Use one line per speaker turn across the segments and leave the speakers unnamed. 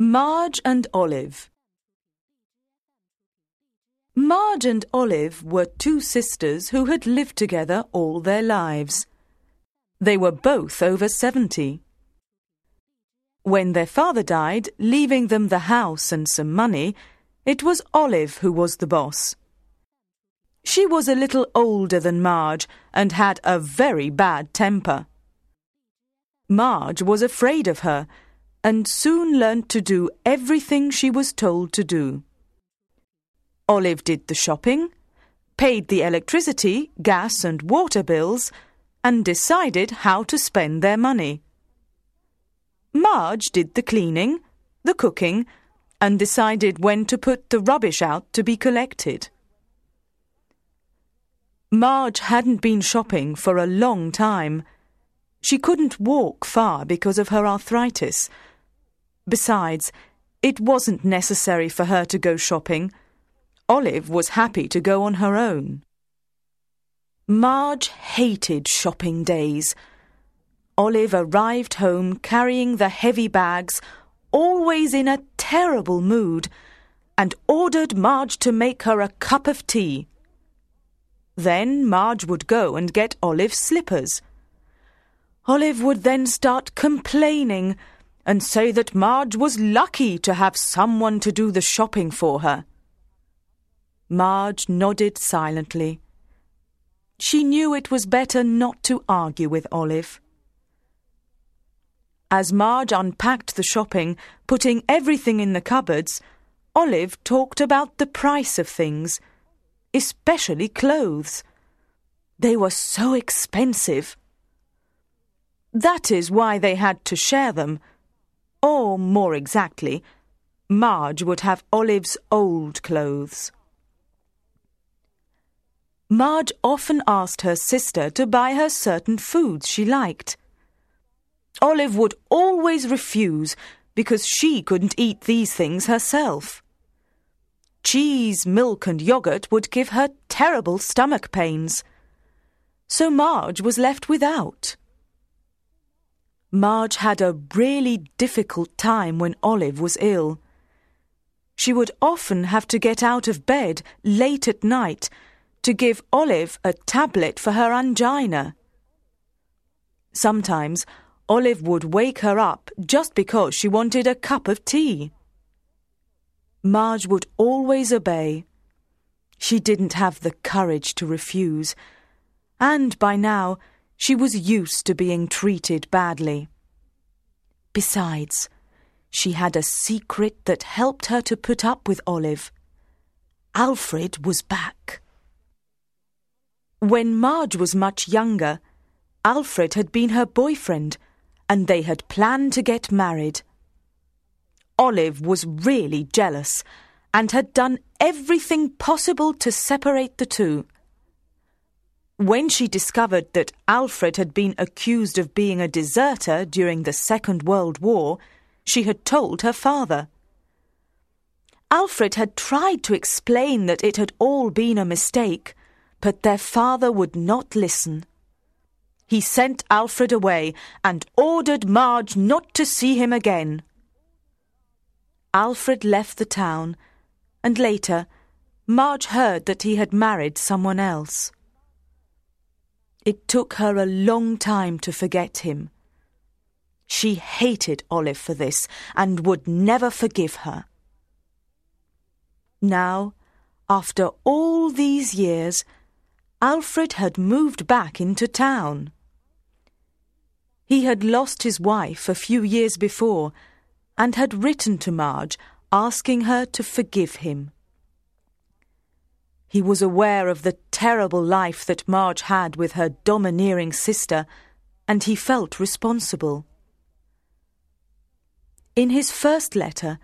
Marge and Olive Marge and Olive were two sisters who had lived together all their lives. They were both over seventy. When their father died, leaving them the house and some money, it was Olive who was the boss. She was a little older than Marge and had a very bad temper. Marge was afraid of her and soon learnt to do everything she was told to do. Olive did the shopping, paid the electricity, gas, and water bills, and decided how to spend their money. Marge did the cleaning, the cooking, and decided when to put the rubbish out to be collected. Marge hadn't been shopping for a long time. She couldn't walk far because of her arthritis. Besides, it wasn't necessary for her to go shopping. Olive was happy to go on her own. Marge hated shopping days. Olive arrived home carrying the heavy bags, always in a terrible mood, and ordered Marge to make her a cup of tea. Then Marge would go and get Olive's slippers. Olive would then start complaining and say that Marge was lucky to have someone to do the shopping for her. Marge nodded silently. She knew it was better not to argue with Olive. As Marge unpacked the shopping, putting everything in the cupboards, Olive talked about the price of things, especially clothes. They were so expensive. That is why they had to share them, or, more exactly, Marge would have Olive's old clothes. Marge often asked her sister to buy her certain foods she liked. Olive would always refuse because she couldn't eat these things herself. Cheese, milk, and yogurt would give her terrible stomach pains. So Marge was left without. Marge had a really difficult time when Olive was ill. She would often have to get out of bed late at night to give Olive a tablet for her angina. Sometimes Olive would wake her up just because she wanted a cup of tea. Marge would always obey. She didn't have the courage to refuse, and by now she was used to being treated badly. Besides, she had a secret that helped her to put up with Olive. Alfred was back. When Marge was much younger, Alfred had been her boyfriend, and they had planned to get married. Olive was really jealous and had done everything possible to separate the two. When she discovered that Alfred had been accused of being a deserter during the Second World War, she had told her father. Alfred had tried to explain that it had all been a mistake, but their father would not listen. He sent Alfred away and ordered Marge not to see him again. Alfred left the town, and later Marge heard that he had married someone else. It took her a long time to forget him. She hated Olive for this and would never forgive her. Now, after all these years, Alfred had moved back into town. He had lost his wife a few years before and had written to Marge asking her to forgive him. He was aware of the terrible life that Marge had with her domineering sister, and he felt responsible. In his first letter,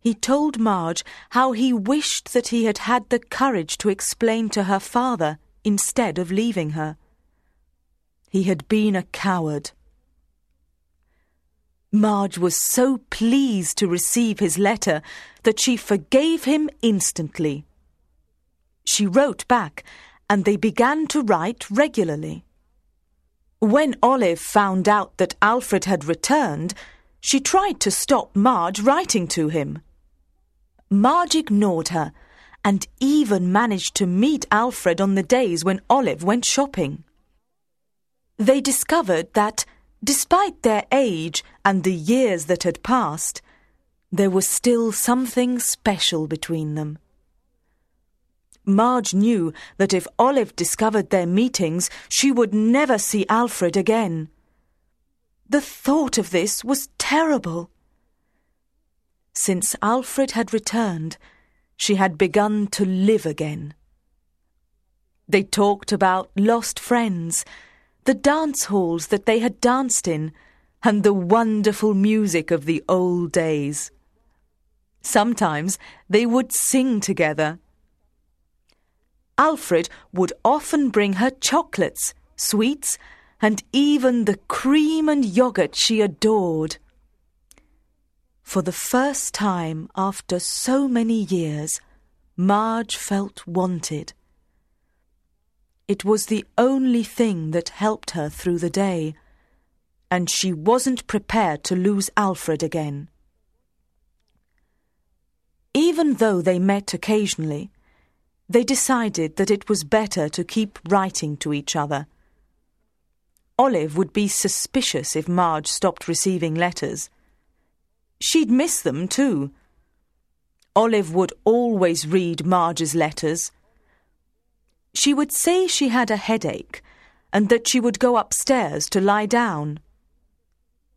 he told Marge how he wished that he had had the courage to explain to her father instead of leaving her. He had been a coward. Marge was so pleased to receive his letter that she forgave him instantly. She wrote back, and they began to write regularly. When Olive found out that Alfred had returned, She tried to stop Marge writing to him. Marge ignored her and even managed to meet Alfred on the days when Olive went shopping. They discovered that, despite their age and the years that had passed, there was still something special between them. Marge knew that if Olive discovered their meetings, she would never see Alfred again. The thought of this was terrible. Since Alfred had returned, she had begun to live again. They talked about lost friends, the dance halls that they had danced in, and the wonderful music of the old days. Sometimes they would sing together. Alfred would often bring her chocolates, sweets, and even the cream and yogurt she adored. For the first time after so many years, Marge felt wanted. It was the only thing that helped her through the day, and she wasn't prepared to lose Alfred again. Even though they met occasionally, they decided that it was better to keep writing to each other. Olive would be suspicious if Marge stopped receiving letters. She'd miss them too. Olive would always read Marge's letters. She would say she had a headache and that she would go upstairs to lie down.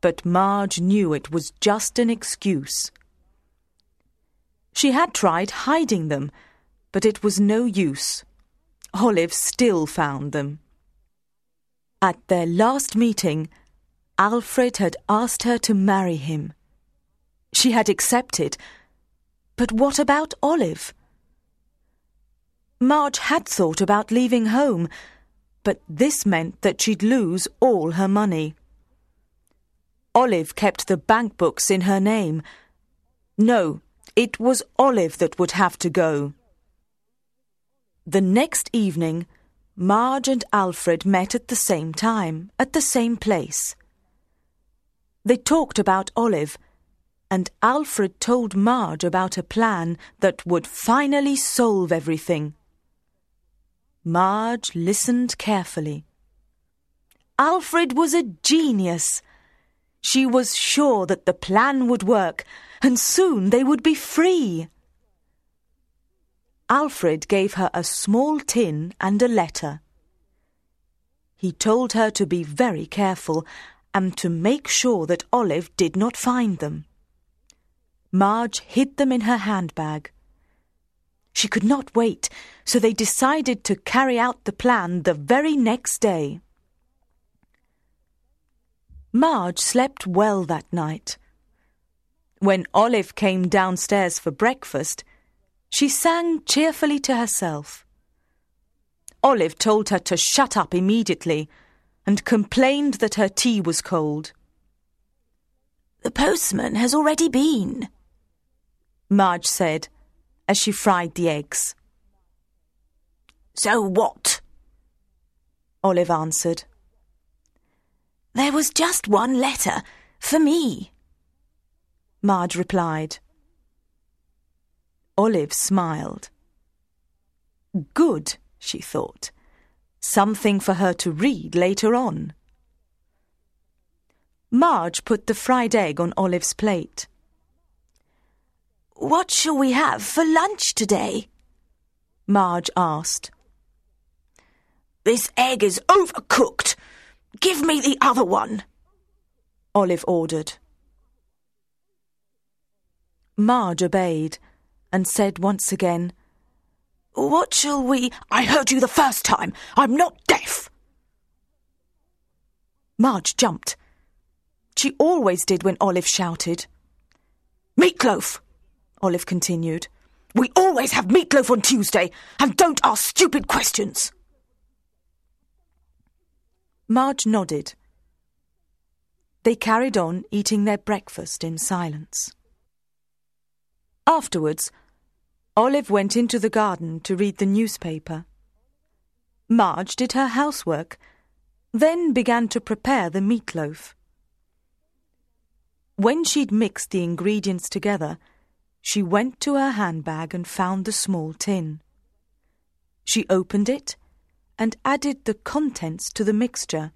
But Marge knew it was just an excuse. She had tried hiding them, but it was no use. Olive still found them. At their last meeting, Alfred had asked her to marry him. She had accepted, but what about Olive? Marge had thought about leaving home, but this meant that she'd lose all her money. Olive kept the bank books in her name. No, it was Olive that would have to go. The next evening, Marge and Alfred met at the same time, at the same place. They talked about Olive, and Alfred told Marge about a plan that would finally solve everything. Marge listened carefully. Alfred was a genius. She was sure that the plan would work and soon they would be free. Alfred gave her a small tin and a letter. He told her to be very careful and to make sure that Olive did not find them. Marge hid them in her handbag. She could not wait, so they decided to carry out the plan the very next day. Marge slept well that night. When Olive came downstairs for breakfast, she sang cheerfully to herself. Olive told her to shut up immediately and complained that her tea was cold.
The postman has already been,
Marge said as she fried the eggs.
So what?
Olive answered.
There was just one letter for me.
Marge replied. Olive smiled. Good, she thought. Something for her to read later on. Marge put the fried egg on Olive's plate.
What shall we have for lunch today?
Marge asked.
This egg is overcooked. Give me the other one,
Olive ordered. Marge obeyed and said once again,
What shall we? I heard you the first time. I'm not deaf.
Marge jumped. She always did when Olive shouted.
Meatloaf,
Olive continued.
We always have meatloaf on Tuesday, and don't ask stupid questions.
Marge nodded. They carried on eating their breakfast in silence. Afterwards, Olive went into the garden to read the newspaper. Marge did her housework, then began to prepare the meatloaf. When she'd mixed the ingredients together, she went to her handbag and found the small tin. She opened it and added the contents to the mixture.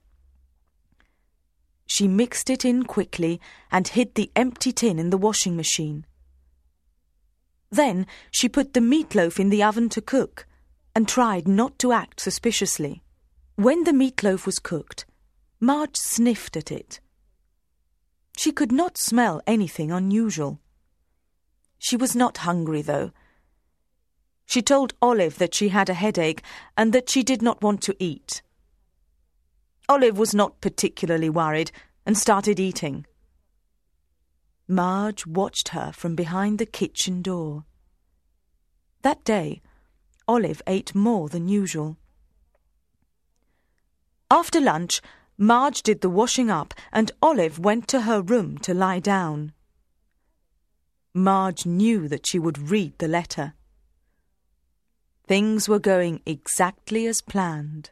She mixed it in quickly and hid the empty tin in the washing machine. Then she put the meatloaf in the oven to cook and tried not to act suspiciously. When the meatloaf was cooked, Marge sniffed at it. She could not smell anything unusual. She was not hungry, though. She told Olive that she had a headache and that she did not want to eat. Olive was not particularly worried and started eating. Marge watched her from behind the kitchen door. That day, Olive ate more than usual. After lunch, Marge did the washing up and Olive went to her room to lie down. Marge knew that she would read the letter. Things were going exactly as planned.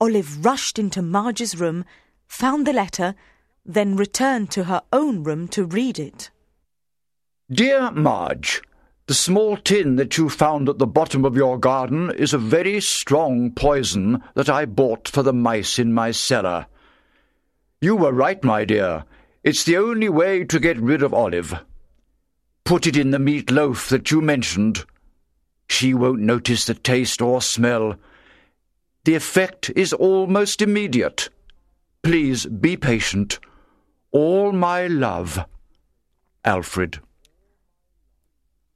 Olive rushed into Marge's room, found the letter, then returned to her own room to read it.
Dear Marge, the small tin that you found at the bottom of your garden is a very strong poison that I bought for the mice in my cellar. You were right, my dear. It's the only way to get rid of Olive. Put it in the meat loaf that you mentioned. She won't notice the taste or smell. The effect is almost immediate. Please be patient. All my love. Alfred.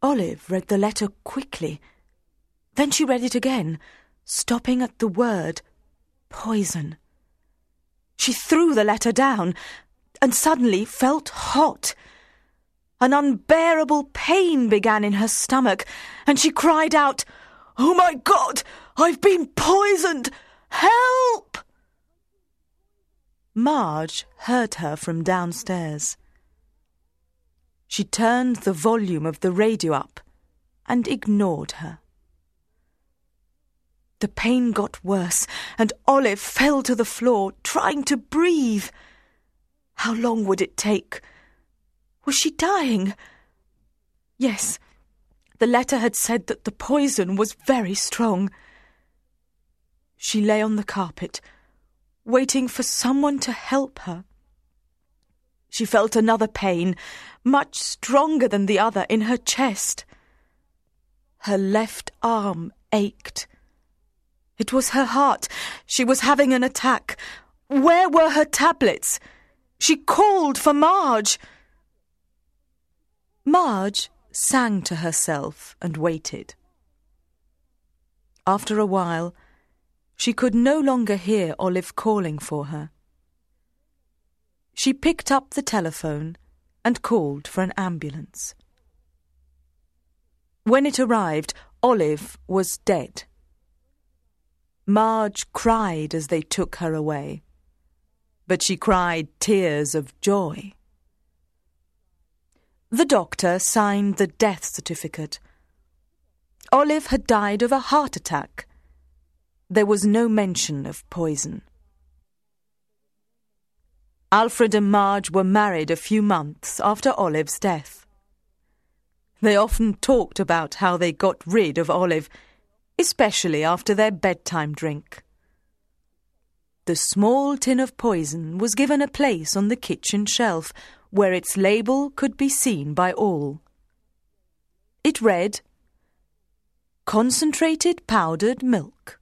Olive read the letter quickly. Then she read it again, stopping at the word poison. She threw the letter down and suddenly felt hot. An unbearable pain began in her stomach, and she cried out, Oh my God! I've been poisoned! Help! Marge heard her from downstairs. She turned the volume of the radio up and ignored her. The pain got worse, and Olive fell to the floor, trying to breathe. How long would it take? Was she dying? Yes, the letter had said that the poison was very strong. She lay on the carpet, waiting for someone to help her. She felt another pain, much stronger than the other, in her chest. Her left arm ached. It was her heart. She was having an attack. Where were her tablets? She called for Marge. Marge sang to herself and waited. After a while, she could no longer hear Olive calling for her. She picked up the telephone and called for an ambulance. When it arrived, Olive was dead. Marge cried as they took her away, but she cried tears of joy. The doctor signed the death certificate. Olive had died of a heart attack. There was no mention of poison. Alfred and Marge were married a few months after Olive's death. They often talked about how they got rid of Olive, especially after their bedtime drink. The small tin of poison was given a place on the kitchen shelf where its label could be seen by all. It read, Concentrated powdered milk.